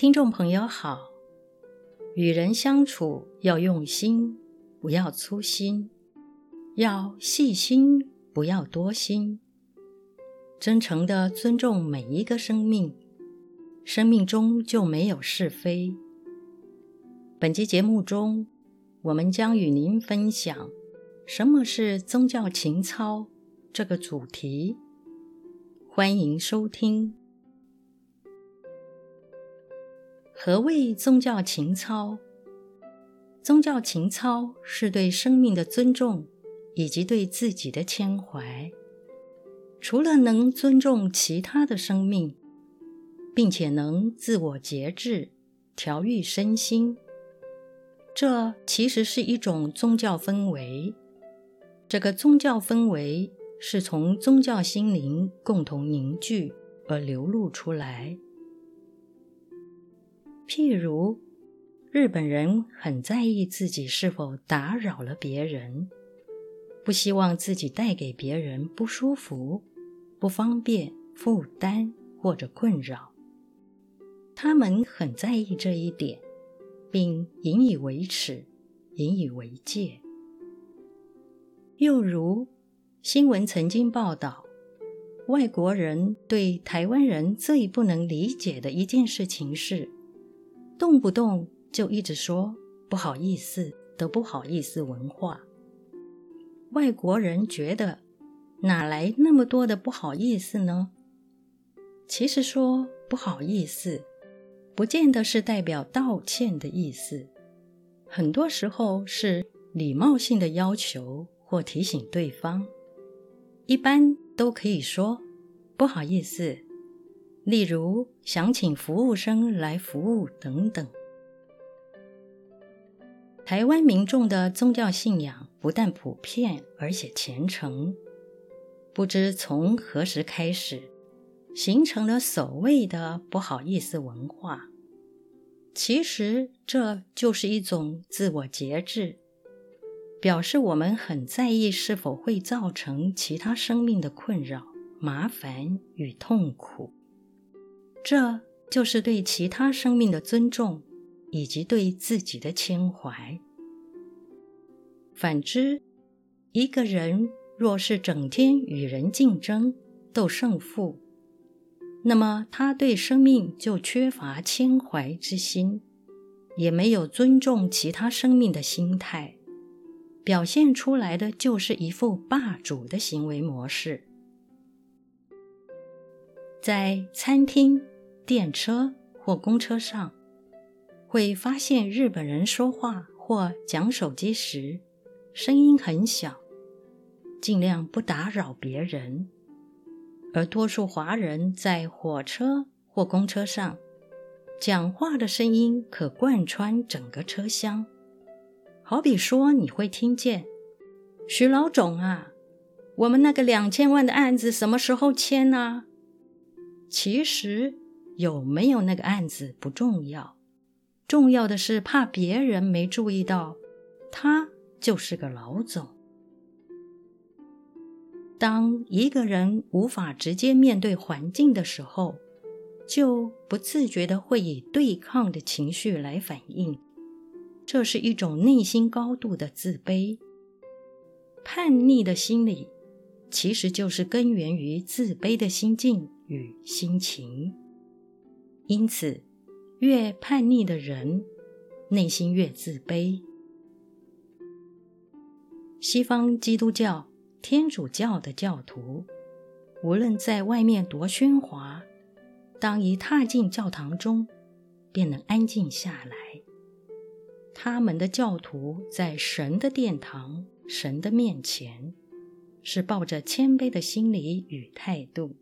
听众朋友好，与人相处要用心，不要粗心；要细心，不要多心。真诚的尊重每一个生命，生命中就没有是非。本期节目中，我们将与您分享什么是宗教情操这个主题。欢迎收听。何谓宗教情操？宗教情操是对生命的尊重，以及对自己的谦怀。除了能尊重其他的生命，并且能自我节制、调愈身心，这其实是一种宗教氛围。这个宗教氛围是从宗教心灵共同凝聚而流露出来。譬如，日本人很在意自己是否打扰了别人，不希望自己带给别人不舒服、不方便、负担或者困扰。他们很在意这一点，并引以为耻、引以为戒。又如，新闻曾经报道，外国人对台湾人最不能理解的一件事情是，动不动就一直说不好意思的不好意思文化。外国人觉得哪来那么多的不好意思呢？其实说不好意思，不见得是代表道歉的意思，很多时候是礼貌性的要求或提醒对方。一般都可以说不好意思。例如，想请服务生来服务等等。台湾民众的宗教信仰不但普遍，而且虔诚。不知从何时开始，形成了所谓的“不好意思”文化。其实，这就是一种自我节制，表示我们很在意是否会造成其他生命的困扰、麻烦与痛苦。这就是对其他生命的尊重，以及对自己的情怀。反之，一个人若是整天与人竞争、斗胜负，那么他对生命就缺乏情怀之心，也没有尊重其他生命的心态，表现出来的就是一副霸主的行为模式。在餐厅、电车或公车上，会发现日本人说话或讲手机时，声音很小，尽量不打扰别人；而多数华人在火车或公车上，讲话的声音可贯穿整个车厢。好比说，你会听见：“徐老总啊，我们那个两千万的案子什么时候签啊？”其实有没有那个案子不重要，重要的是怕别人没注意到，他就是个老总。当一个人无法直接面对环境的时候，就不自觉的会以对抗的情绪来反应，这是一种内心高度的自卑。叛逆的心理，其实就是根源于自卑的心境。与心情，因此，越叛逆的人，内心越自卑。西方基督教、天主教的教徒，无论在外面多喧哗，当一踏进教堂中，便能安静下来。他们的教徒在神的殿堂、神的面前，是抱着谦卑的心理与态度。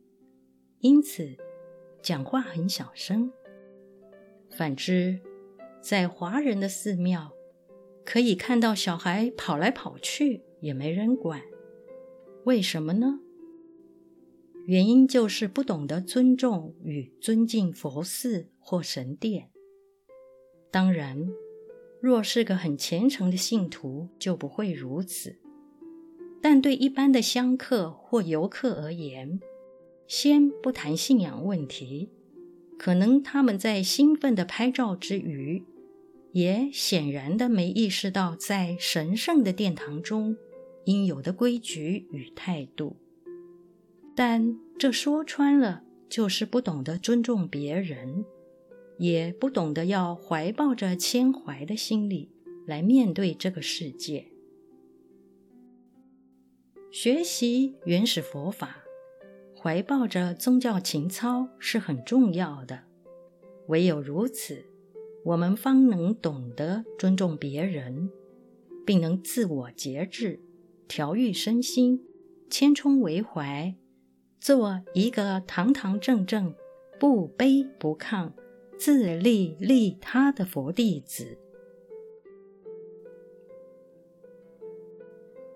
因此，讲话很小声。反之，在华人的寺庙，可以看到小孩跑来跑去，也没人管。为什么呢？原因就是不懂得尊重与尊敬佛寺或神殿。当然，若是个很虔诚的信徒，就不会如此。但对一般的香客或游客而言，先不谈信仰问题，可能他们在兴奋的拍照之余，也显然的没意识到在神圣的殿堂中应有的规矩与态度。但这说穿了，就是不懂得尊重别人，也不懂得要怀抱着谦怀的心理来面对这个世界。学习原始佛法，怀抱着宗教情操是很重要的。唯有如此，我们方能懂得尊重别人，并能自我节制、调愈身心、谦冲为怀，做一个堂堂正正、不卑不亢、自利利他的佛弟子。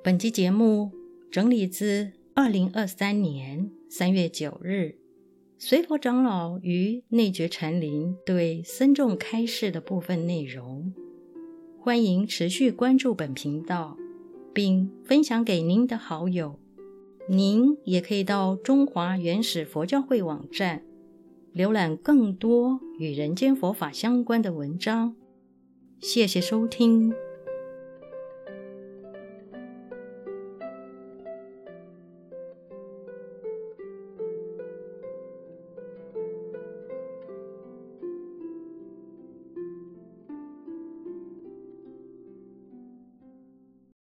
本期节目整理自二零二三年三月九日，随佛长老于内觉禅林对僧众开示的部分内容。欢迎持续关注本频道，并分享给您的好友。您也可以到中华原始佛教会网站浏览更多与人间佛法相关的文章。谢谢收听。